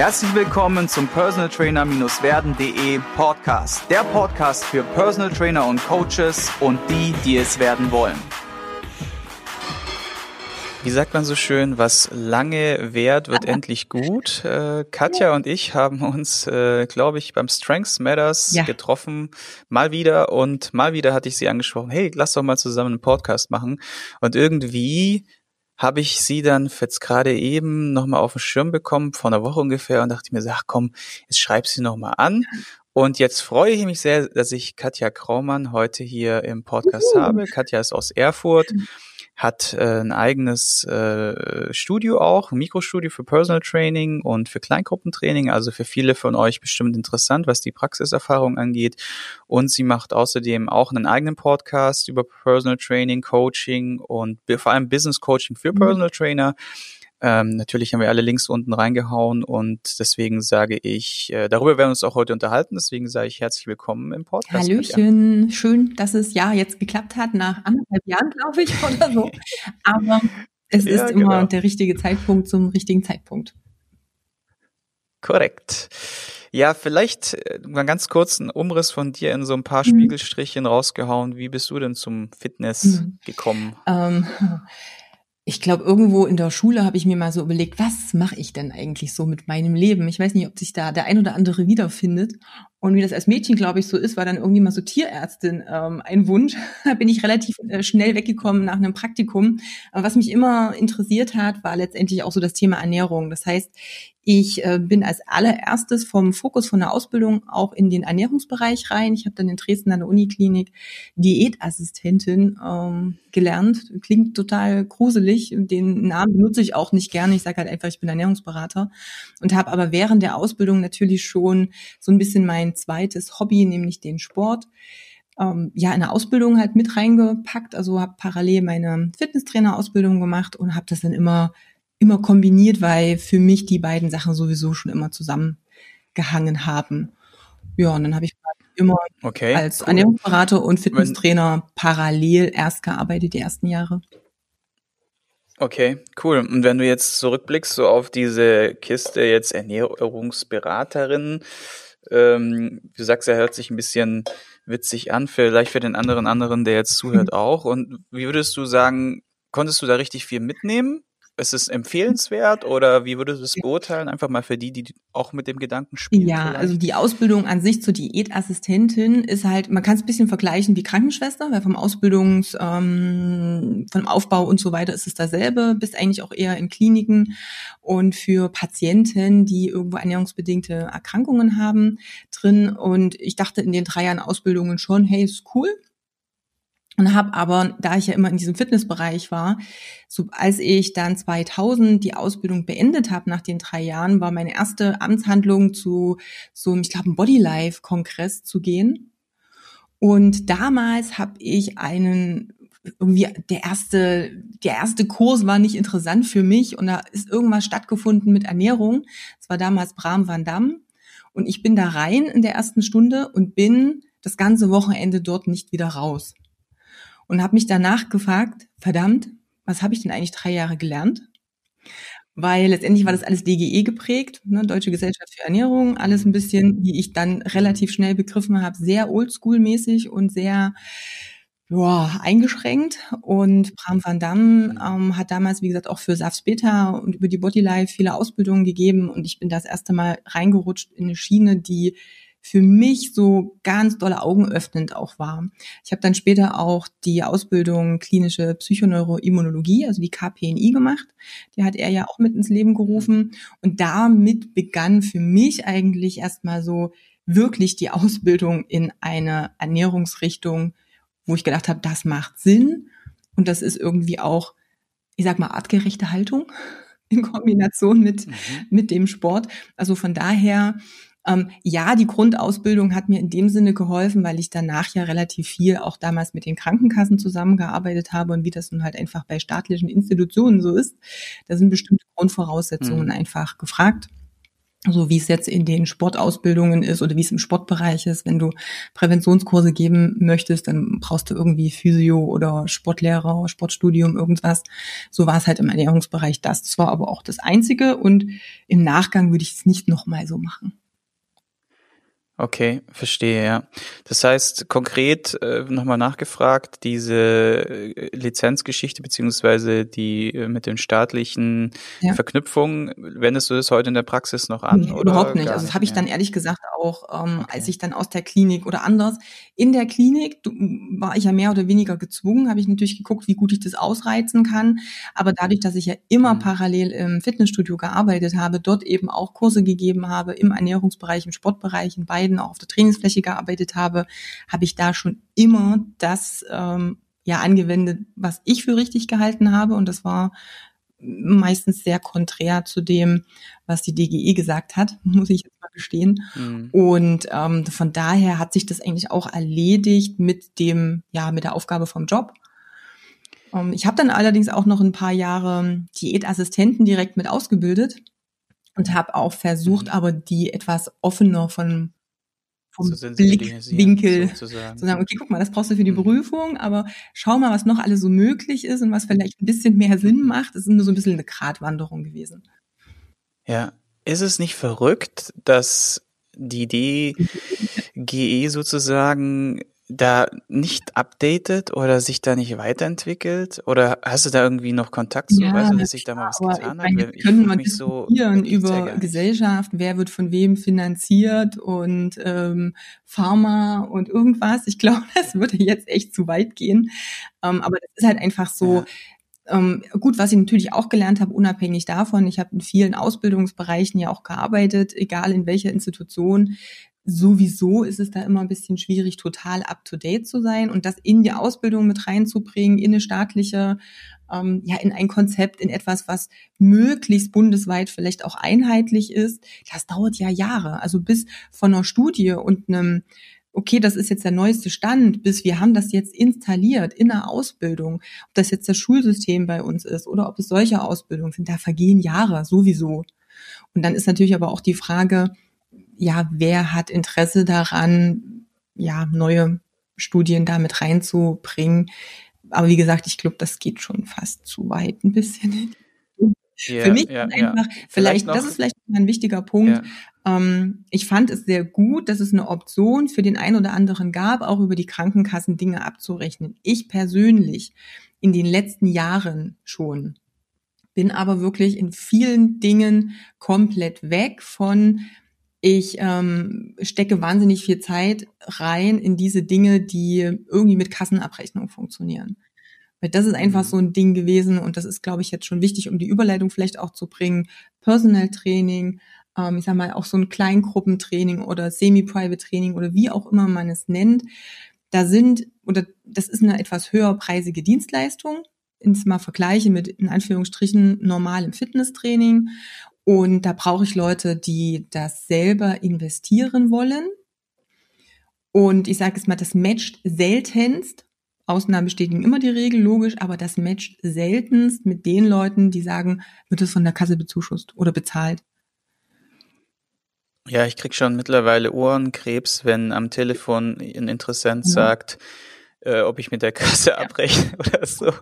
Herzlich willkommen zum Personal Trainer-werden.de Podcast. Der Podcast für Personal Trainer und Coaches und die, die es werden wollen. Wie sagt man so schön, was lange währt, wird endlich gut. Äh, Katja und ich haben uns, äh, glaube ich, beim Strengths Matters ja. getroffen, mal wieder und mal wieder hatte ich sie angesprochen, hey, lass doch mal zusammen einen Podcast machen. Und irgendwie habe ich sie dann jetzt gerade eben nochmal auf den Schirm bekommen, vor einer Woche ungefähr, und dachte mir, ach komm, jetzt schreib sie nochmal an. Und jetzt freue ich mich sehr, dass ich Katja Kraumann heute hier im Podcast uh. habe. Katja ist aus Erfurt hat äh, ein eigenes äh, Studio auch, ein Mikrostudio für Personal Training und für Kleingruppentraining, also für viele von euch bestimmt interessant, was die Praxiserfahrung angeht. Und sie macht außerdem auch einen eigenen Podcast über Personal Training, Coaching und vor allem Business Coaching für mhm. Personal Trainer. Ähm, natürlich haben wir alle Links unten reingehauen und deswegen sage ich, äh, darüber werden wir uns auch heute unterhalten. Deswegen sage ich herzlich willkommen im Podcast. Hallöchen, schön, dass es ja jetzt geklappt hat, nach anderthalb Jahren, glaube ich, oder so. Aber es ja, ist immer genau. der richtige Zeitpunkt zum richtigen Zeitpunkt. Korrekt. Ja, vielleicht äh, mal ganz kurz einen Umriss von dir in so ein paar mhm. Spiegelstrichen rausgehauen. Wie bist du denn zum Fitness mhm. gekommen? Ähm, ich glaube, irgendwo in der Schule habe ich mir mal so überlegt, was mache ich denn eigentlich so mit meinem Leben? Ich weiß nicht, ob sich da der ein oder andere wiederfindet. Und wie das als Mädchen, glaube ich, so ist, war dann irgendwie mal so Tierärztin ähm, ein Wunsch. Da bin ich relativ äh, schnell weggekommen nach einem Praktikum. Aber was mich immer interessiert hat, war letztendlich auch so das Thema Ernährung. Das heißt, ich äh, bin als allererstes vom Fokus von der Ausbildung auch in den Ernährungsbereich rein. Ich habe dann in Dresden an der Uniklinik Diätassistentin ähm, gelernt. Klingt total gruselig. Den Namen benutze ich auch nicht gerne. Ich sage halt einfach, ich bin Ernährungsberater und habe aber während der Ausbildung natürlich schon so ein bisschen mein mein zweites Hobby, nämlich den Sport, ähm, ja in der Ausbildung halt mit reingepackt. Also habe parallel meine Fitnesstrainer-Ausbildung gemacht und habe das dann immer immer kombiniert, weil für mich die beiden Sachen sowieso schon immer zusammengehangen haben. Ja, und dann habe ich immer okay, als cool. Ernährungsberater und Fitnesstrainer parallel erst gearbeitet, die ersten Jahre. Okay, cool. Und wenn du jetzt zurückblickst so auf diese Kiste jetzt Ernährungsberaterin, ähm, du sagst, er hört sich ein bisschen witzig an, vielleicht für den anderen anderen, der jetzt zuhört auch. Und wie würdest du sagen, konntest du da richtig viel mitnehmen? Ist es empfehlenswert oder wie würdest du es beurteilen? Einfach mal für die, die auch mit dem Gedanken spielen. Ja, vielleicht. also die Ausbildung an sich zur Diätassistentin ist halt, man kann es ein bisschen vergleichen wie Krankenschwester, weil vom Ausbildungs, ähm, vom Aufbau und so weiter ist es dasselbe, bist eigentlich auch eher in Kliniken und für Patienten, die irgendwo ernährungsbedingte Erkrankungen haben, drin. Und ich dachte in den drei Jahren Ausbildungen schon, hey, ist cool, und habe aber, da ich ja immer in diesem Fitnessbereich war, so als ich dann 2000 die Ausbildung beendet habe nach den drei Jahren, war meine erste Amtshandlung zu so, ich glaube, einem Bodylife-Kongress zu gehen. Und damals habe ich einen irgendwie der erste der erste Kurs war nicht interessant für mich und da ist irgendwas stattgefunden mit Ernährung. Es war damals Bram van Dam und ich bin da rein in der ersten Stunde und bin das ganze Wochenende dort nicht wieder raus und habe mich danach gefragt, verdammt, was habe ich denn eigentlich drei Jahre gelernt? Weil letztendlich war das alles DGE geprägt, ne, Deutsche Gesellschaft für Ernährung, alles ein bisschen, wie ich dann relativ schnell begriffen habe, sehr oldschool-mäßig und sehr ja, eingeschränkt. Und Bram van Dam ähm, hat damals, wie gesagt, auch für Safs Beta und über die Bodylife viele Ausbildungen gegeben. Und ich bin das erste Mal reingerutscht in eine Schiene, die für mich so ganz dolle augenöffnend auch war. Ich habe dann später auch die Ausbildung klinische Psychoneuroimmunologie, also die KPNI gemacht. Die hat er ja auch mit ins Leben gerufen. Und damit begann für mich eigentlich erstmal so wirklich die Ausbildung in eine Ernährungsrichtung, wo ich gedacht habe, das macht Sinn. Und das ist irgendwie auch, ich sag mal, artgerechte Haltung in Kombination mit, mhm. mit dem Sport. Also von daher ähm, ja, die Grundausbildung hat mir in dem Sinne geholfen, weil ich danach ja relativ viel auch damals mit den Krankenkassen zusammengearbeitet habe und wie das nun halt einfach bei staatlichen Institutionen so ist. Da sind bestimmte Grundvoraussetzungen mhm. einfach gefragt. so wie es jetzt in den Sportausbildungen ist oder wie es im Sportbereich ist. Wenn du Präventionskurse geben möchtest, dann brauchst du irgendwie Physio oder Sportlehrer, Sportstudium, irgendwas. So war es halt im Ernährungsbereich das. Das war aber auch das Einzige und im Nachgang würde ich es nicht nochmal so machen. Okay, verstehe, ja. Das heißt, konkret äh, nochmal nachgefragt, diese äh, Lizenzgeschichte beziehungsweise die äh, mit den staatlichen ja. Verknüpfungen, wendest du das heute in der Praxis noch an? Nee, überhaupt nicht. Also das habe ich dann ehrlich gesagt auch, ähm, okay. als ich dann aus der Klinik oder anders in der Klinik du, war ich ja mehr oder weniger gezwungen, habe ich natürlich geguckt, wie gut ich das ausreizen kann. Aber dadurch, dass ich ja immer mhm. parallel im Fitnessstudio gearbeitet habe, dort eben auch Kurse gegeben habe im Ernährungsbereich, im Sportbereich, in beiden auch auf der Trainingsfläche gearbeitet habe, habe ich da schon immer das ähm, ja angewendet, was ich für richtig gehalten habe. Und das war meistens sehr konträr zu dem, was die DGE gesagt hat, muss ich jetzt mal gestehen. Mhm. Und ähm, von daher hat sich das eigentlich auch erledigt mit dem, ja, mit der Aufgabe vom Job. Ähm, ich habe dann allerdings auch noch ein paar Jahre Diätassistenten direkt mit ausgebildet und habe auch versucht, mhm. aber die etwas offener von vom Blickwinkel sozusagen. zu sagen, okay, guck mal, das brauchst du für die mhm. Berufung, aber schau mal, was noch alles so möglich ist und was vielleicht ein bisschen mehr Sinn macht. Das ist nur so ein bisschen eine Gratwanderung gewesen. Ja, ist es nicht verrückt, dass die DGE sozusagen da nicht updatet oder sich da nicht weiterentwickelt? Oder hast du da irgendwie noch Kontakt zu? Ja, weißt du, dass sich da mal was getan hat? Ich können mal diskutieren so, über Gesellschaft, wer wird von wem finanziert und ähm, Pharma und irgendwas. Ich glaube, das würde jetzt echt zu weit gehen. Ähm, aber das ist halt einfach so, ja. Ähm, gut, was ich natürlich auch gelernt habe, unabhängig davon, ich habe in vielen Ausbildungsbereichen ja auch gearbeitet, egal in welcher Institution, sowieso ist es da immer ein bisschen schwierig, total up-to-date zu sein und das in die Ausbildung mit reinzubringen, in eine staatliche, ähm, ja, in ein Konzept, in etwas, was möglichst bundesweit vielleicht auch einheitlich ist. Das dauert ja Jahre. Also bis von einer Studie und einem okay, das ist jetzt der neueste Stand, bis wir haben das jetzt installiert in der Ausbildung, ob das jetzt das Schulsystem bei uns ist oder ob es solche Ausbildungen sind, da vergehen Jahre sowieso. Und dann ist natürlich aber auch die Frage, ja, wer hat Interesse daran, ja, neue Studien damit reinzubringen. Aber wie gesagt, ich glaube, das geht schon fast zu weit ein bisschen. Yeah, Für mich yeah, einfach, yeah. vielleicht, vielleicht das ist vielleicht ein wichtiger Punkt. Ähm, ich fand es sehr gut, dass es eine Option für den einen oder anderen gab, auch über die Krankenkassen Dinge abzurechnen. Ich persönlich in den letzten Jahren schon bin aber wirklich in vielen Dingen komplett weg von ich ähm, stecke wahnsinnig viel Zeit rein in diese Dinge, die irgendwie mit Kassenabrechnung funktionieren. Weil das ist einfach mhm. so ein Ding gewesen und das ist, glaube ich, jetzt schon wichtig, um die Überleitung vielleicht auch zu bringen. Personal Training, ähm, ich sag mal auch so ein Kleingruppentraining oder Semi-Private Training oder wie auch immer man es nennt. Da sind, oder das ist eine etwas höherpreisige Dienstleistung, ins mal vergleiche mit in Anführungsstrichen normalem Fitnesstraining. Und da brauche ich Leute, die das selber investieren wollen. Und ich sage es mal, das matcht seltenst. Ausnahmen bestätigen immer die Regel, logisch, aber das matcht seltenst mit den Leuten, die sagen, wird es von der Kasse bezuschusst oder bezahlt. Ja, ich krieg schon mittlerweile Ohrenkrebs, wenn am Telefon ein Interessent ja. sagt, äh, ob ich mit der Kasse abrechne oder so,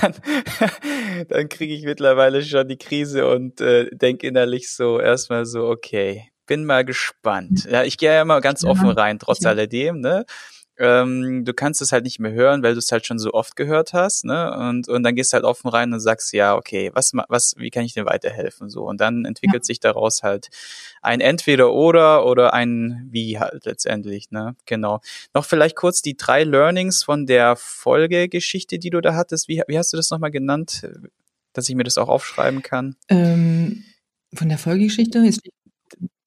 dann, dann kriege ich mittlerweile schon die Krise und äh, denke innerlich so erstmal so, okay, bin mal gespannt. Ja, ich gehe ja immer ganz offen rein, trotz alledem, ne? Ähm, du kannst es halt nicht mehr hören, weil du es halt schon so oft gehört hast, ne? Und, und dann gehst du halt offen rein und sagst, ja, okay, was, was, wie kann ich dir weiterhelfen? So. Und dann entwickelt ja. sich daraus halt ein Entweder oder oder ein Wie halt letztendlich, ne? Genau. Noch vielleicht kurz die drei Learnings von der Folgegeschichte, die du da hattest. Wie, wie hast du das nochmal genannt? Dass ich mir das auch aufschreiben kann. Ähm, von der Folgegeschichte? Jetzt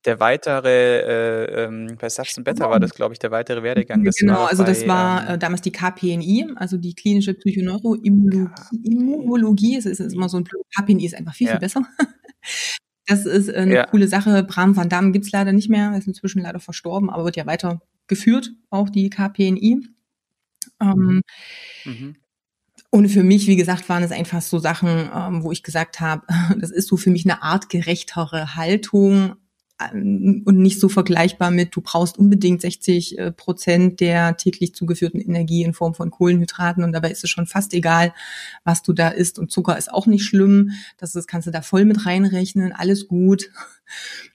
der weitere, äh, ähm, bei Sachsen Better war das, glaube ich, der weitere Werdegang. Das genau, also das bei, war ähm, äh, damals die KPNI, also die klinische Psychoneuroimmunologie. Immunologie, es ist, ist immer so ein KPNI ist einfach viel, ja. viel besser. Das ist eine ja. coole Sache. Bram van Damme gibt's leider nicht mehr, ist inzwischen leider verstorben, aber wird ja weiter geführt, auch die KPNI. Ähm, mhm. Und für mich, wie gesagt, waren es einfach so Sachen, ähm, wo ich gesagt habe, das ist so für mich eine artgerechtere Haltung und nicht so vergleichbar mit, du brauchst unbedingt 60 äh, Prozent der täglich zugeführten Energie in Form von Kohlenhydraten und dabei ist es schon fast egal, was du da isst und Zucker ist auch nicht schlimm, das, das kannst du da voll mit reinrechnen, alles gut.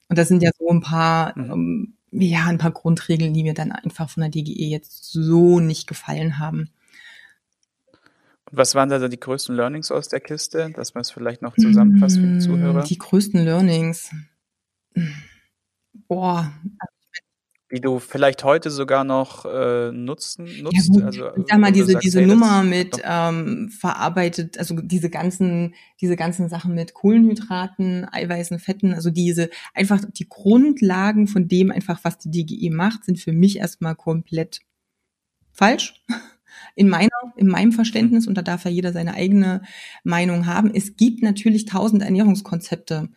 Und das sind ja so ein paar, mhm. ähm, ja, ein paar Grundregeln, die mir dann einfach von der DGE jetzt so nicht gefallen haben. Was waren da die größten Learnings aus der Kiste, dass man es vielleicht noch zusammenfasst für die mm, Zuhörer? Die größten Learnings. Boah. Die du vielleicht heute sogar noch äh, nutzen nutzt. Ja, also, ich sag mal, diese, sagst, diese hey, Nummer mit ähm, verarbeitet, also diese ganzen, diese ganzen Sachen mit Kohlenhydraten, Eiweißen, Fetten, also diese einfach die Grundlagen von dem einfach, was die DGE macht, sind für mich erstmal komplett falsch in meiner, in meinem Verständnis, und da darf ja jeder seine eigene Meinung haben. Es gibt natürlich tausend Ernährungskonzepte.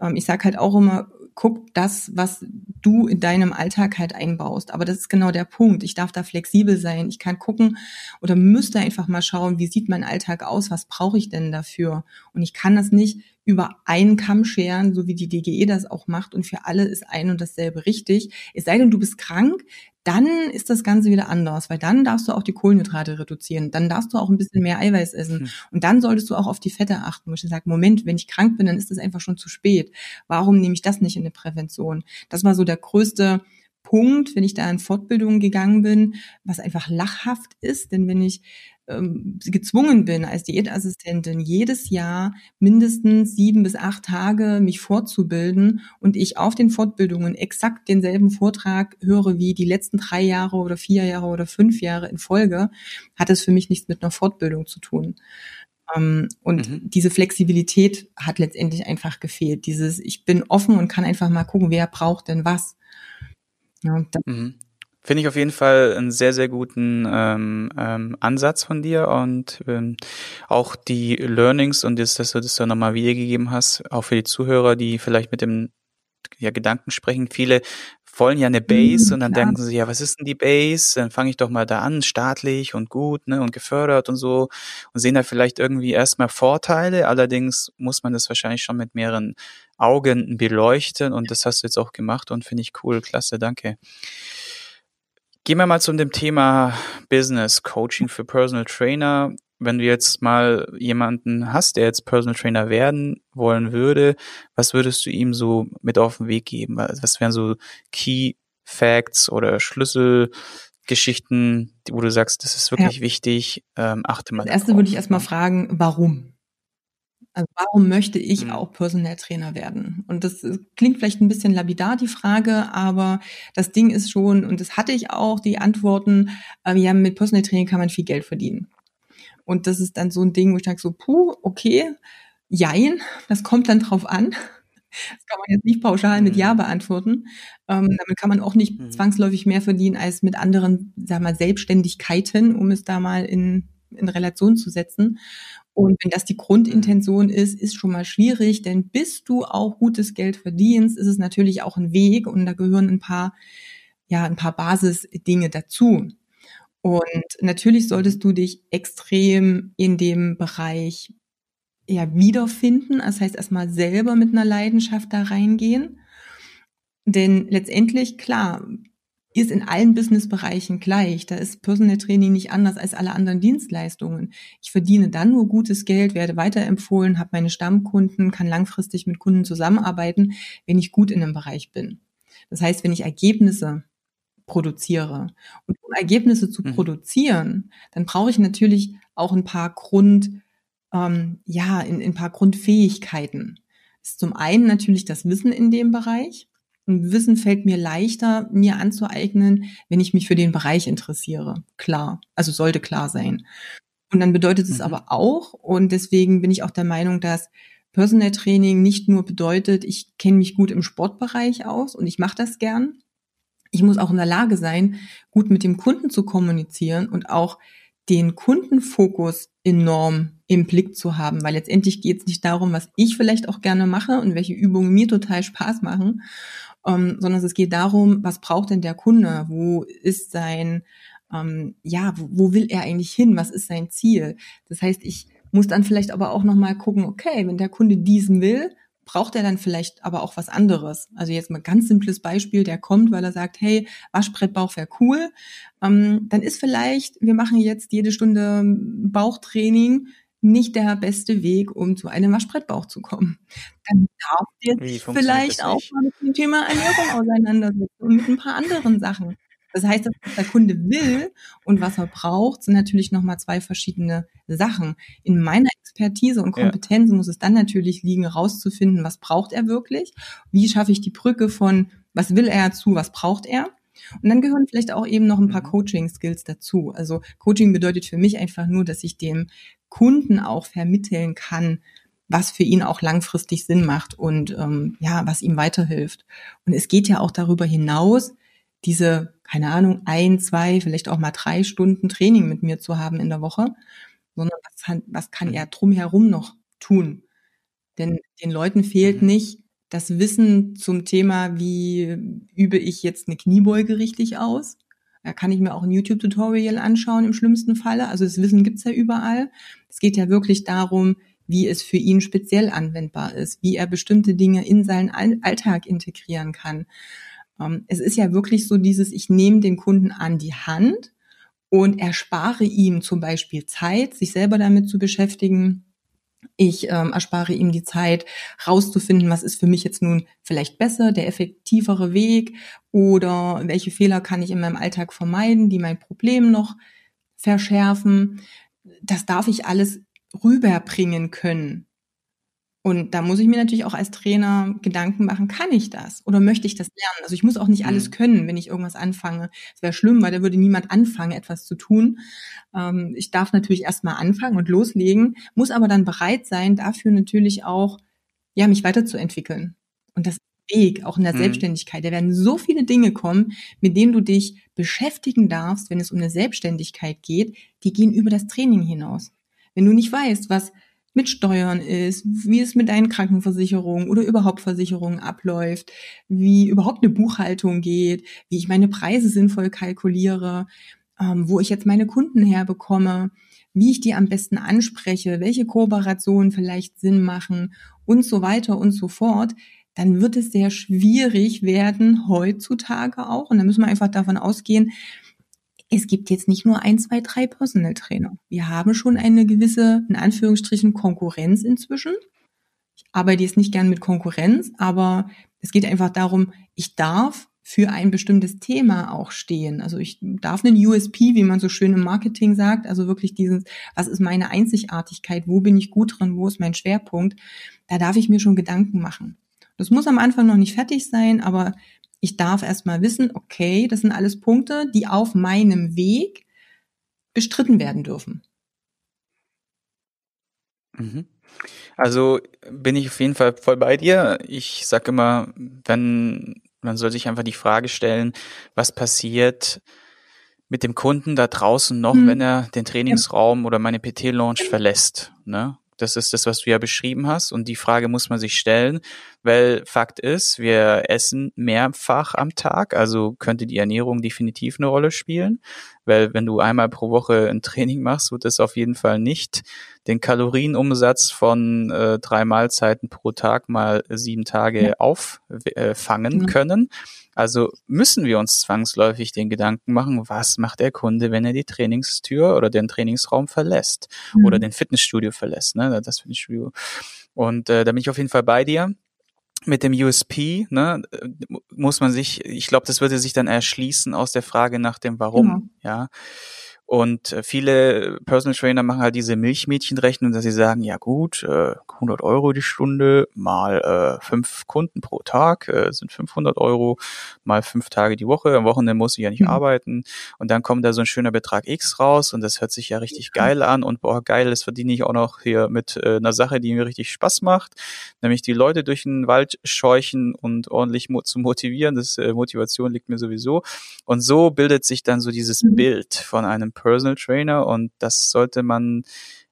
Ähm, ich sage halt auch immer, guck das, was du in deinem Alltag halt einbaust. Aber das ist genau der Punkt. Ich darf da flexibel sein. Ich kann gucken oder müsste einfach mal schauen, wie sieht mein Alltag aus? Was brauche ich denn dafür? Und ich kann das nicht über einen Kamm scheren, so wie die DGE das auch macht und für alle ist ein und dasselbe richtig. Es sei denn, du bist krank, dann ist das Ganze wieder anders, weil dann darfst du auch die Kohlenhydrate reduzieren, dann darfst du auch ein bisschen mehr Eiweiß essen mhm. und dann solltest du auch auf die Fette achten, wo ich sage, Moment, wenn ich krank bin, dann ist das einfach schon zu spät. Warum nehme ich das nicht in eine Prävention? Das war so der größte Punkt, wenn ich da in Fortbildungen gegangen bin, was einfach lachhaft ist, denn wenn ich ähm, gezwungen bin, als Diätassistentin jedes Jahr mindestens sieben bis acht Tage mich fortzubilden und ich auf den Fortbildungen exakt denselben Vortrag höre wie die letzten drei Jahre oder vier Jahre oder fünf Jahre in Folge, hat es für mich nichts mit einer Fortbildung zu tun. Ähm, und mhm. diese Flexibilität hat letztendlich einfach gefehlt. Dieses, ich bin offen und kann einfach mal gucken, wer braucht denn was. Ja, mhm. Finde ich auf jeden Fall einen sehr, sehr guten ähm, ähm, Ansatz von dir und ähm, auch die Learnings und das, dass du das da nochmal wiedergegeben hast, auch für die Zuhörer, die vielleicht mit dem ja, Gedanken sprechen. Viele wollen ja eine Base mhm, und dann klar. denken sie, ja, was ist denn die Base? Dann fange ich doch mal da an, staatlich und gut, ne, und gefördert und so und sehen da vielleicht irgendwie erstmal Vorteile. Allerdings muss man das wahrscheinlich schon mit mehreren Augen beleuchten und das hast du jetzt auch gemacht und finde ich cool, klasse, danke. Gehen wir mal zu dem Thema Business Coaching für Personal Trainer. Wenn du jetzt mal jemanden hast, der jetzt Personal Trainer werden wollen würde, was würdest du ihm so mit auf den Weg geben? Was wären so Key Facts oder Schlüsselgeschichten, wo du sagst, das ist wirklich ja. wichtig, ähm, achte mal. Das erste würde ich erstmal fragen, warum? Also warum möchte ich mhm. auch Personal Trainer werden? Und das klingt vielleicht ein bisschen labidar, die Frage, aber das Ding ist schon, und das hatte ich auch, die Antworten, äh, ja, mit Personal Training kann man viel Geld verdienen. Und das ist dann so ein Ding, wo ich sage so, puh, okay, jein, das kommt dann drauf an. Das kann man jetzt nicht pauschal mit Ja mhm. beantworten. Ähm, damit kann man auch nicht mhm. zwangsläufig mehr verdienen als mit anderen, sag mal, Selbstständigkeiten, um es da mal in, in Relation zu setzen. Und wenn das die Grundintention ist, ist schon mal schwierig, denn bis du auch gutes Geld verdienst, ist es natürlich auch ein Weg und da gehören ein paar, ja, ein paar Basisdinge dazu. Und natürlich solltest du dich extrem in dem Bereich ja wiederfinden. Das heißt, erstmal selber mit einer Leidenschaft da reingehen. Denn letztendlich, klar, ist in allen Businessbereichen gleich. Da ist Personal Training nicht anders als alle anderen Dienstleistungen. Ich verdiene dann nur gutes Geld, werde weiterempfohlen, habe meine Stammkunden, kann langfristig mit Kunden zusammenarbeiten, wenn ich gut in einem Bereich bin. Das heißt, wenn ich Ergebnisse produziere. Und um Ergebnisse zu mhm. produzieren, dann brauche ich natürlich auch ein paar Grund, ähm, ja, in, in ein paar Grundfähigkeiten. Das ist zum einen natürlich das Wissen in dem Bereich. Wissen fällt mir leichter, mir anzueignen, wenn ich mich für den Bereich interessiere. Klar. Also sollte klar sein. Und dann bedeutet es mhm. aber auch, und deswegen bin ich auch der Meinung, dass Personal Training nicht nur bedeutet, ich kenne mich gut im Sportbereich aus und ich mache das gern. Ich muss auch in der Lage sein, gut mit dem Kunden zu kommunizieren und auch den Kundenfokus enorm im Blick zu haben, weil letztendlich geht es nicht darum, was ich vielleicht auch gerne mache und welche Übungen mir total Spaß machen, ähm, sondern es geht darum, was braucht denn der Kunde? Wo ist sein, ähm, ja, wo, wo will er eigentlich hin? Was ist sein Ziel? Das heißt, ich muss dann vielleicht aber auch nochmal gucken, okay, wenn der Kunde diesen will, braucht er dann vielleicht aber auch was anderes. Also jetzt mal ganz simples Beispiel, der kommt, weil er sagt, hey, Waschbrettbauch wäre cool. Ähm, dann ist vielleicht, wir machen jetzt jede Stunde Bauchtraining, nicht der beste Weg, um zu einem Waschbrettbauch zu kommen. Dann darf jetzt vielleicht auch mal mit dem Thema Ernährung auseinandersetzen und mit ein paar anderen Sachen. Das heißt, was der Kunde will und was er braucht, sind natürlich nochmal zwei verschiedene Sachen. In meiner Expertise und Kompetenz ja. muss es dann natürlich liegen, rauszufinden, was braucht er wirklich? Wie schaffe ich die Brücke von, was will er zu, was braucht er? Und dann gehören vielleicht auch eben noch ein paar mhm. Coaching-Skills dazu. Also Coaching bedeutet für mich einfach nur, dass ich dem Kunden auch vermitteln kann, was für ihn auch langfristig Sinn macht und ähm, ja, was ihm weiterhilft. Und es geht ja auch darüber hinaus, diese, keine Ahnung, ein, zwei, vielleicht auch mal drei Stunden Training mit mir zu haben in der Woche, sondern was kann, was kann er drumherum noch tun? Denn den Leuten fehlt mhm. nicht das Wissen zum Thema, wie übe ich jetzt eine Kniebeuge richtig aus. Da kann ich mir auch ein YouTube-Tutorial anschauen im schlimmsten Falle. Also das Wissen gibt's ja überall. Es geht ja wirklich darum, wie es für ihn speziell anwendbar ist, wie er bestimmte Dinge in seinen Alltag integrieren kann. Ähm, es ist ja wirklich so dieses, ich nehme den Kunden an die Hand und erspare ihm zum Beispiel Zeit, sich selber damit zu beschäftigen. Ich ähm, erspare ihm die Zeit, rauszufinden, was ist für mich jetzt nun vielleicht besser, der effektivere Weg oder welche Fehler kann ich in meinem Alltag vermeiden, die mein Problem noch verschärfen. Das darf ich alles rüberbringen können. Und da muss ich mir natürlich auch als Trainer Gedanken machen, kann ich das oder möchte ich das lernen? Also ich muss auch nicht alles mhm. können, wenn ich irgendwas anfange. Es wäre schlimm, weil da würde niemand anfangen, etwas zu tun. Ähm, ich darf natürlich erstmal anfangen und loslegen, muss aber dann bereit sein, dafür natürlich auch, ja, mich weiterzuentwickeln. Und das Weg, auch in der mhm. Selbstständigkeit. Da werden so viele Dinge kommen, mit denen du dich beschäftigen darfst, wenn es um eine Selbstständigkeit geht, die gehen über das Training hinaus. Wenn du nicht weißt, was mit Steuern ist, wie es mit deinen Krankenversicherungen oder überhaupt Versicherungen abläuft, wie überhaupt eine Buchhaltung geht, wie ich meine Preise sinnvoll kalkuliere, ähm, wo ich jetzt meine Kunden herbekomme, wie ich die am besten anspreche, welche Kooperationen vielleicht Sinn machen und so weiter und so fort, dann wird es sehr schwierig werden heutzutage auch. Und da müssen wir einfach davon ausgehen, es gibt jetzt nicht nur ein, zwei, drei Personal Trainer. Wir haben schon eine gewisse, in Anführungsstrichen, Konkurrenz inzwischen. Ich arbeite jetzt nicht gern mit Konkurrenz, aber es geht einfach darum, ich darf für ein bestimmtes Thema auch stehen. Also ich darf einen USP, wie man so schön im Marketing sagt, also wirklich dieses, was ist meine Einzigartigkeit, wo bin ich gut drin, wo ist mein Schwerpunkt, da darf ich mir schon Gedanken machen. Das muss am Anfang noch nicht fertig sein, aber ich darf erstmal wissen, okay, das sind alles Punkte, die auf meinem Weg bestritten werden dürfen. Mhm. Also bin ich auf jeden Fall voll bei dir. Ich sage immer, wenn man soll sich einfach die Frage stellen, was passiert mit dem Kunden da draußen noch, mhm. wenn er den Trainingsraum oder meine PT-Launch verlässt. Ne? Das ist das, was du ja beschrieben hast. Und die Frage muss man sich stellen, weil Fakt ist, wir essen mehrfach am Tag, also könnte die Ernährung definitiv eine Rolle spielen, weil wenn du einmal pro Woche ein Training machst, wird es auf jeden Fall nicht den Kalorienumsatz von äh, drei Mahlzeiten pro Tag mal sieben Tage ja. auffangen äh, können. Also müssen wir uns zwangsläufig den Gedanken machen, was macht der Kunde, wenn er die Trainingstür oder den Trainingsraum verlässt mhm. oder den Fitnessstudio verlässt, ne, das Fitnessstudio. Und äh, da bin ich auf jeden Fall bei dir mit dem USP, ne, muss man sich, ich glaube, das würde sich dann erschließen aus der Frage nach dem Warum, mhm. ja. Und äh, viele Personal Trainer machen halt diese Milchmädchenrechnung, dass sie sagen, ja gut, 100 äh, Euro die Stunde mal äh, fünf Kunden pro Tag sind 500 Euro mal fünf Tage die Woche. Am Wochenende muss ich ja nicht mhm. arbeiten. Und dann kommt da so ein schöner Betrag X raus und das hört sich ja richtig geil an. Und boah, geil, das verdiene ich auch noch hier mit einer Sache, die mir richtig Spaß macht. Nämlich die Leute durch den Wald scheuchen und ordentlich mo zu motivieren. Das Motivation liegt mir sowieso. Und so bildet sich dann so dieses mhm. Bild von einem Personal Trainer und das sollte man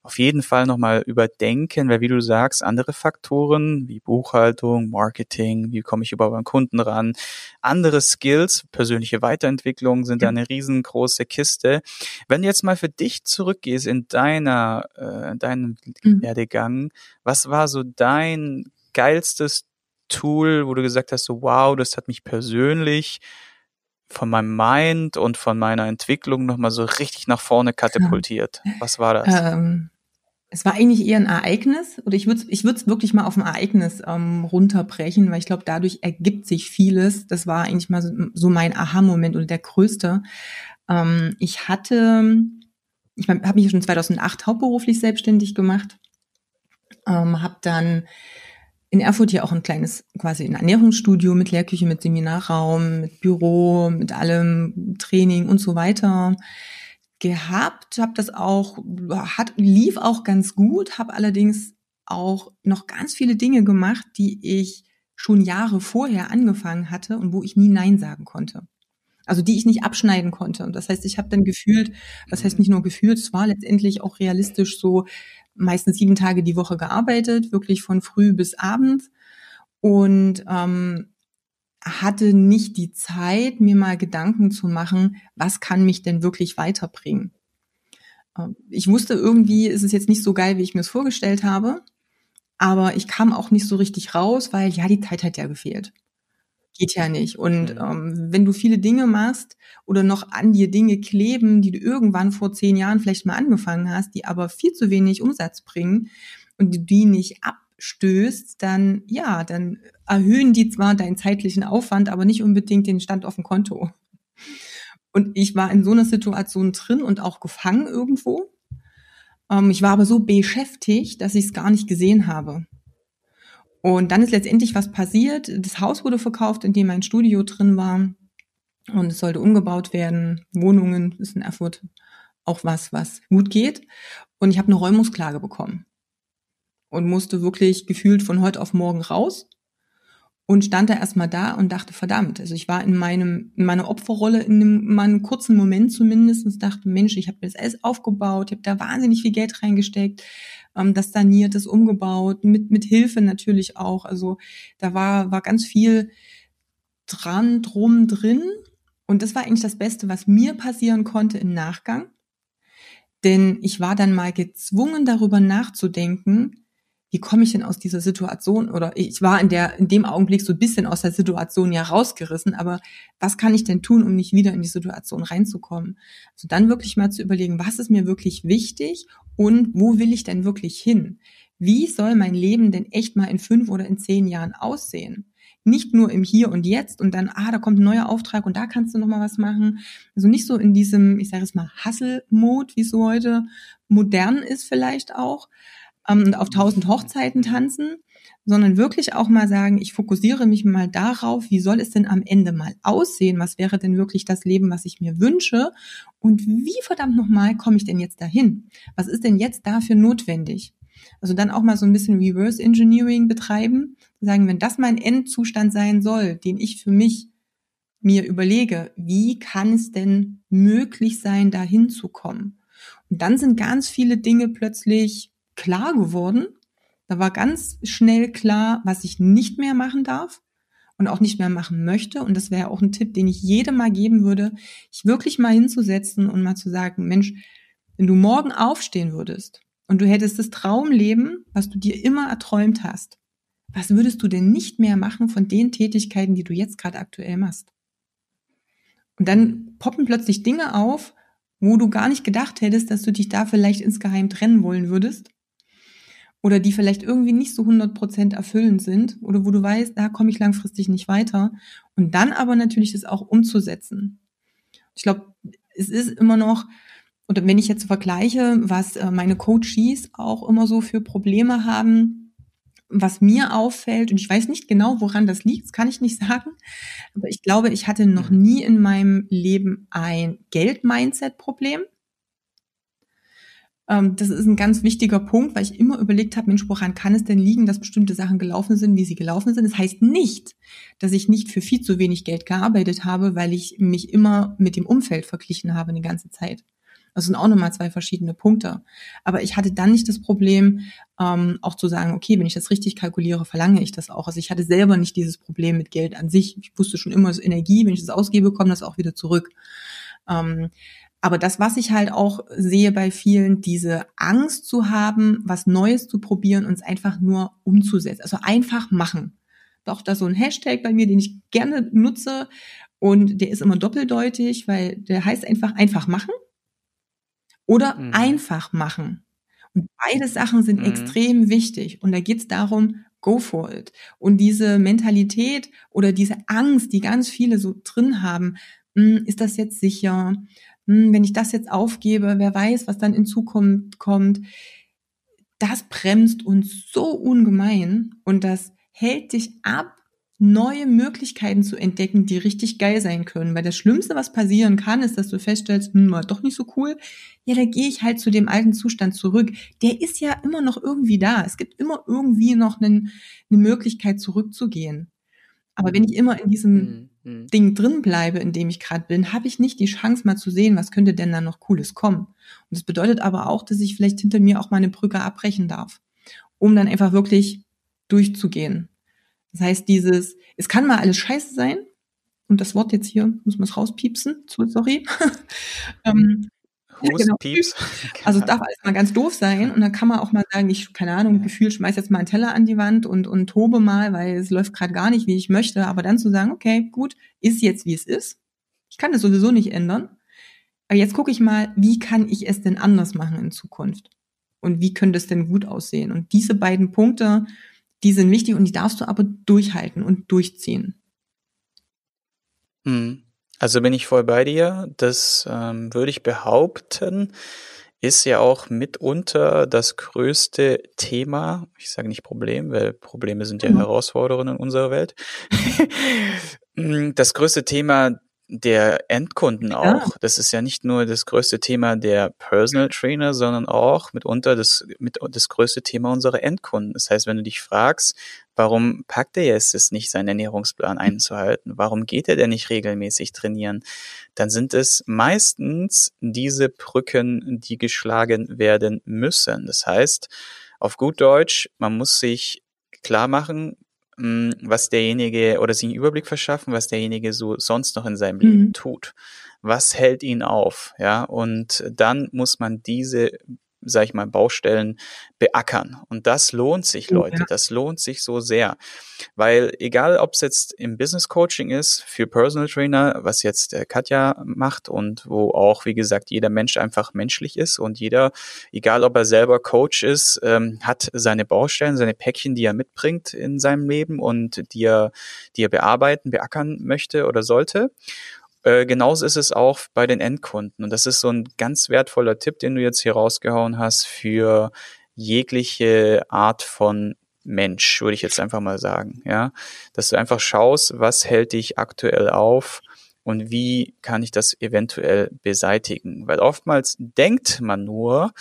auf jeden Fall nochmal überdenken, weil wie du sagst, andere Faktoren wie Buchhaltung, Marketing, wie komme ich über beim Kunden ran, andere Skills, persönliche Weiterentwicklung sind ja. eine riesengroße Kiste. Wenn du jetzt mal für dich zurückgehst in deiner, äh, deinem mhm. Werdegang, was war so dein geilstes Tool, wo du gesagt hast, so wow, das hat mich persönlich von meinem Mind und von meiner Entwicklung nochmal so richtig nach vorne katapultiert? Was war das? Ähm, es war eigentlich eher ein Ereignis oder ich würde es ich würd's wirklich mal auf ein Ereignis ähm, runterbrechen, weil ich glaube, dadurch ergibt sich vieles. Das war eigentlich mal so, so mein Aha-Moment oder der größte. Ähm, ich hatte, ich habe mich schon 2008 hauptberuflich selbstständig gemacht, ähm, habe dann in Erfurt hier auch ein kleines quasi ein Ernährungsstudio mit Lehrküche, mit Seminarraum, mit Büro, mit allem Training und so weiter gehabt, habe das auch hat lief auch ganz gut, habe allerdings auch noch ganz viele Dinge gemacht, die ich schon Jahre vorher angefangen hatte und wo ich nie nein sagen konnte. Also die ich nicht abschneiden konnte. Und das heißt, ich habe dann gefühlt, das heißt nicht nur gefühlt, es war letztendlich auch realistisch so meistens sieben Tage die Woche gearbeitet, wirklich von früh bis abends und ähm, hatte nicht die Zeit, mir mal Gedanken zu machen, was kann mich denn wirklich weiterbringen. Ähm, ich wusste irgendwie, ist es jetzt nicht so geil, wie ich mir es vorgestellt habe, aber ich kam auch nicht so richtig raus, weil ja, die Zeit hat ja gefehlt. Geht ja nicht. Und ähm, wenn du viele Dinge machst oder noch an dir Dinge kleben, die du irgendwann vor zehn Jahren vielleicht mal angefangen hast, die aber viel zu wenig Umsatz bringen und du die nicht abstößt, dann ja, dann erhöhen die zwar deinen zeitlichen Aufwand, aber nicht unbedingt den Stand auf dem Konto. Und ich war in so einer Situation drin und auch gefangen irgendwo. Ähm, ich war aber so beschäftigt, dass ich es gar nicht gesehen habe. Und dann ist letztendlich was passiert. Das Haus wurde verkauft, in dem mein Studio drin war. Und es sollte umgebaut werden. Wohnungen ist in Erfurt auch was, was gut geht. Und ich habe eine Räumungsklage bekommen. Und musste wirklich gefühlt von heute auf morgen raus und stand da erstmal da und dachte, verdammt, also ich war in meinem, in meiner Opferrolle in einem, in einem kurzen Moment zumindest und dachte, Mensch, ich habe das alles aufgebaut, ich habe da wahnsinnig viel Geld reingesteckt, ähm, das saniert, das umgebaut, mit, mit Hilfe natürlich auch. Also da war, war ganz viel dran, drum, drin. Und das war eigentlich das Beste, was mir passieren konnte im Nachgang. Denn ich war dann mal gezwungen, darüber nachzudenken, wie komme ich denn aus dieser Situation oder ich war in der in dem Augenblick so ein bisschen aus der Situation ja rausgerissen, aber was kann ich denn tun, um nicht wieder in die Situation reinzukommen? Also dann wirklich mal zu überlegen, was ist mir wirklich wichtig und wo will ich denn wirklich hin? Wie soll mein Leben denn echt mal in fünf oder in zehn Jahren aussehen? Nicht nur im Hier und Jetzt und dann, ah, da kommt ein neuer Auftrag und da kannst du noch mal was machen. Also nicht so in diesem, ich sage es mal, Hustle-Mode, wie es so heute modern ist vielleicht auch, und auf tausend Hochzeiten tanzen, sondern wirklich auch mal sagen, ich fokussiere mich mal darauf, wie soll es denn am Ende mal aussehen? Was wäre denn wirklich das Leben, was ich mir wünsche? Und wie verdammt nochmal komme ich denn jetzt dahin? Was ist denn jetzt dafür notwendig? Also dann auch mal so ein bisschen Reverse Engineering betreiben, sagen, wenn das mein Endzustand sein soll, den ich für mich mir überlege, wie kann es denn möglich sein, dahin zu kommen? Und dann sind ganz viele Dinge plötzlich klar geworden. Da war ganz schnell klar, was ich nicht mehr machen darf und auch nicht mehr machen möchte. Und das wäre auch ein Tipp, den ich jedem mal geben würde, ich wirklich mal hinzusetzen und mal zu sagen, Mensch, wenn du morgen aufstehen würdest und du hättest das Traumleben, was du dir immer erträumt hast, was würdest du denn nicht mehr machen von den Tätigkeiten, die du jetzt gerade aktuell machst? Und dann poppen plötzlich Dinge auf, wo du gar nicht gedacht hättest, dass du dich da vielleicht insgeheim trennen wollen würdest oder die vielleicht irgendwie nicht so 100% erfüllend sind oder wo du weißt, da komme ich langfristig nicht weiter und dann aber natürlich das auch umzusetzen. Ich glaube, es ist immer noch, oder wenn ich jetzt vergleiche, was äh, meine Coaches auch immer so für Probleme haben, was mir auffällt, und ich weiß nicht genau, woran das liegt, das kann ich nicht sagen, aber ich glaube, ich hatte noch mhm. nie in meinem Leben ein Geld-Mindset-Problem. Ähm, das ist ein ganz wichtiger Punkt, weil ich immer überlegt habe, Mensch, woran kann es denn liegen, dass bestimmte Sachen gelaufen sind, wie sie gelaufen sind? Das heißt nicht, dass ich nicht für viel zu wenig Geld gearbeitet habe, weil ich mich immer mit dem Umfeld verglichen habe die ganze Zeit. Das sind auch nochmal zwei verschiedene Punkte. Aber ich hatte dann nicht das Problem, ähm, auch zu sagen, okay, wenn ich das richtig kalkuliere, verlange ich das auch. Also ich hatte selber nicht dieses Problem mit Geld an sich. Ich wusste schon immer, es ist Energie, wenn ich das ausgebe, kommt das auch wieder zurück. Ähm, Aber das, was ich halt auch sehe bei vielen, diese Angst zu haben, was Neues zu probieren und es einfach nur umzusetzen. Also einfach machen. Doch, da so ein Hashtag bei mir, den ich gerne nutze und der ist immer doppeldeutig, weil der heißt einfach einfach machen oder mhm. einfach machen. Und beide Sachen sind mhm. extrem wichtig. Und da geht es darum, go for it. Und diese Mentalität oder diese Angst, die ganz viele so drin haben, hm, ist das jetzt sicher? Hm, wenn ich das jetzt aufgebe, wer weiß, was dann in Zukunft kommt. Das bremst uns so ungemein und das hält dich ab, neue Möglichkeiten zu entdecken, die richtig geil sein können. Weil das Schlimmste, was passieren kann, ist, dass du feststellst, hm, war doch nicht so cool. Ja, da gehe ich halt zu dem alten Zustand zurück. Der ist ja immer noch irgendwie da. Es gibt immer irgendwie noch einen, eine Möglichkeit zurückzugehen. Aber wenn ich immer in diesem mhm. mhm. Ding drin bleibe, in dem ich gerade bin, habe ich nicht die Chance mal zu sehen, was könnte denn da noch Cooles kommen. Und das bedeutet aber auch, dass ich vielleicht hinter mir auch mal eine Brücke abbrechen darf, um dann einfach wirklich durchzugehen das heißt, dieses, es kann mal alles scheiße sein, und das Wort jetzt hier, muss man es rauspiepsen, sorry. ähm, ja, genau. Pieps. Also es darf alles mal ganz doof sein und dann kann man auch mal sagen, ich, keine Ahnung, Gefühl, schmeiß jetzt mal einen Teller an die Wand und, und tobe mal, weil es läuft gerade gar nicht, wie ich möchte, aber dann zu sagen, okay, gut, ist jetzt wie es ist. Ich kann das sowieso nicht ändern. Aber jetzt gucke ich mal, wie kann ich es denn anders machen in Zukunft? Und wie könnte es denn gut aussehen? Und diese beiden Punkte, die sind wichtig und die darfst du aber durchhalten und durchziehen. Hm. Also bin ich voll bei dir. Das ähm, würde ich behaupten, ist ja auch mitunter das größte Thema. Ich sage nicht Problem, weil Probleme sind ja mhm. Herausforderungen in unserer Welt. Das größte Thema der Endkunden auch. Ja. Das ist ja nicht nur das größte Thema der Personal Trainer, sondern auch mitunter das, mit, das größte Thema unserer Endkunden. Das heißt, wenn du dich fragst, warum packt er jetzt es nicht, seinen Ernährungsplan einzuhalten? Warum geht er denn nicht regelmäßig trainieren? Dann sind es meistens diese Brücken, die geschlagen werden müssen. Das heißt, auf gut Deutsch, man muss sich klar machen, hm, was derjenige oder sich einen Überblick verschaffen, was derjenige so sonst noch in seinem Leben mhm. tut. Was hält ihn auf? Ja, und dann muss man diese sag ich mal, Baustellen beackern. Und das lohnt sich, Leute. Das lohnt sich so sehr. Weil egal, ob es jetzt im Business Coaching ist, für Personal Trainer, was jetzt der Katja macht und wo auch, wie gesagt, jeder Mensch einfach menschlich ist und jeder, egal ob er selber Coach ist, ähm, hat seine Baustellen, seine Päckchen, die er mitbringt in seinem Leben und die er, die er bearbeiten, beackern möchte oder sollte. Äh, genauso ist es auch bei den Endkunden. Und das ist so ein ganz wertvoller Tipp, den du jetzt hier rausgehauen hast für jegliche Art von Mensch, würde ich jetzt einfach mal sagen, ja, dass du einfach schaust, was hält dich aktuell auf und wie kann ich das eventuell beseitigen, weil oftmals denkt man nur,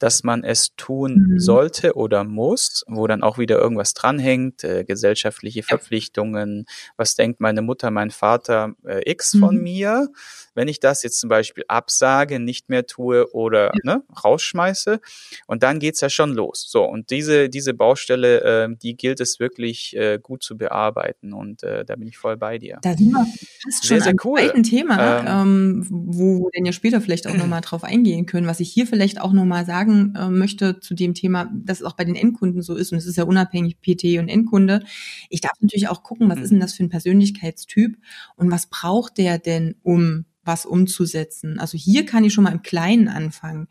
dass man es tun mhm. sollte oder muss, wo dann auch wieder irgendwas dranhängt, äh, gesellschaftliche Verpflichtungen, was denkt meine Mutter, mein Vater äh, X von mhm. mir, wenn ich das jetzt zum Beispiel absage, nicht mehr tue oder ja. ne, rausschmeiße. Und dann geht's ja schon los. So, und diese, diese Baustelle, äh, die gilt es wirklich äh, gut zu bearbeiten. Und äh, da bin ich voll bei dir. Da sind wir fast schon sehr, sehr cool. ein Thema, ähm, ähm, wo wir dann ja später vielleicht auch nochmal drauf eingehen können. Was ich hier vielleicht auch nochmal sagen äh, möchte zu dem Thema, dass es auch bei den Endkunden so ist, und es ist ja unabhängig PT und Endkunde. Ich darf natürlich auch gucken, was ist denn das für ein Persönlichkeitstyp und was braucht der denn, um was umzusetzen. Also hier kann ich schon mal im Kleinen anfangen.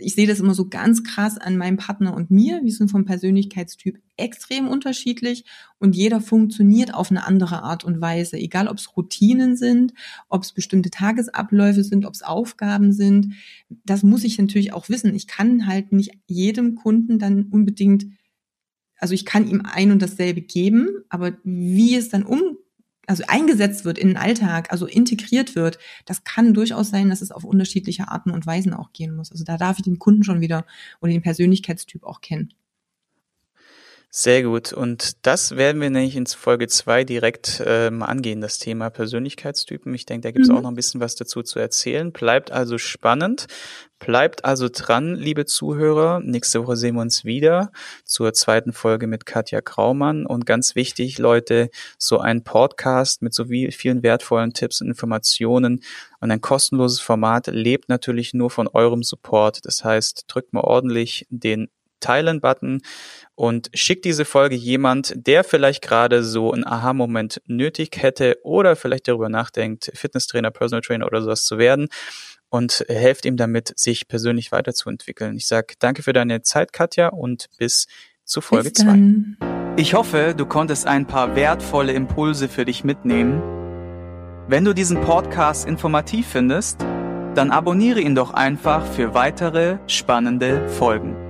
Ich sehe das immer so ganz krass an meinem Partner und mir. Wir sind vom Persönlichkeitstyp extrem unterschiedlich und jeder funktioniert auf eine andere Art und Weise. Egal, ob es Routinen sind, ob es bestimmte Tagesabläufe sind, ob es Aufgaben sind. Das muss ich natürlich auch wissen. Ich kann halt nicht jedem Kunden dann unbedingt also ich kann ihm ein und dasselbe geben, aber wie es dann um also eingesetzt wird in den Alltag, also integriert wird, das kann durchaus sein, dass es auf unterschiedliche Arten und Weisen auch gehen muss. Also da darf ich den Kunden schon wieder oder den Persönlichkeitstyp auch kennen. Sehr gut. Und das werden wir nämlich in Folge zwei direkt ähm, angehen, das Thema Persönlichkeitstypen. Ich denke, da gibt es mhm. auch noch ein bisschen was dazu zu erzählen. Bleibt also spannend. Bleibt also dran, liebe Zuhörer. Nächste Woche sehen wir uns wieder zur zweiten Folge mit Katja Graumann. Und ganz wichtig, Leute, so ein Podcast mit so vielen wertvollen Tipps und Informationen und ein kostenloses Format lebt natürlich nur von eurem Support. Das heißt, drückt mal ordentlich den Teilen-Button und schickt diese Folge jemand, der vielleicht gerade so einen Aha-Moment nötig hätte oder vielleicht darüber nachdenkt, Fitnesstrainer, Personal Trainer oder sowas zu werden und helft ihm damit, sich persönlich weiterzuentwickeln. Ich sage danke für deine Zeit, Katja, und bis zu Folge 2. Ich hoffe, du konntest ein paar wertvolle Impulse für dich mitnehmen. Wenn du diesen Podcast informativ findest, dann abonniere ihn doch einfach für weitere spannende Folgen.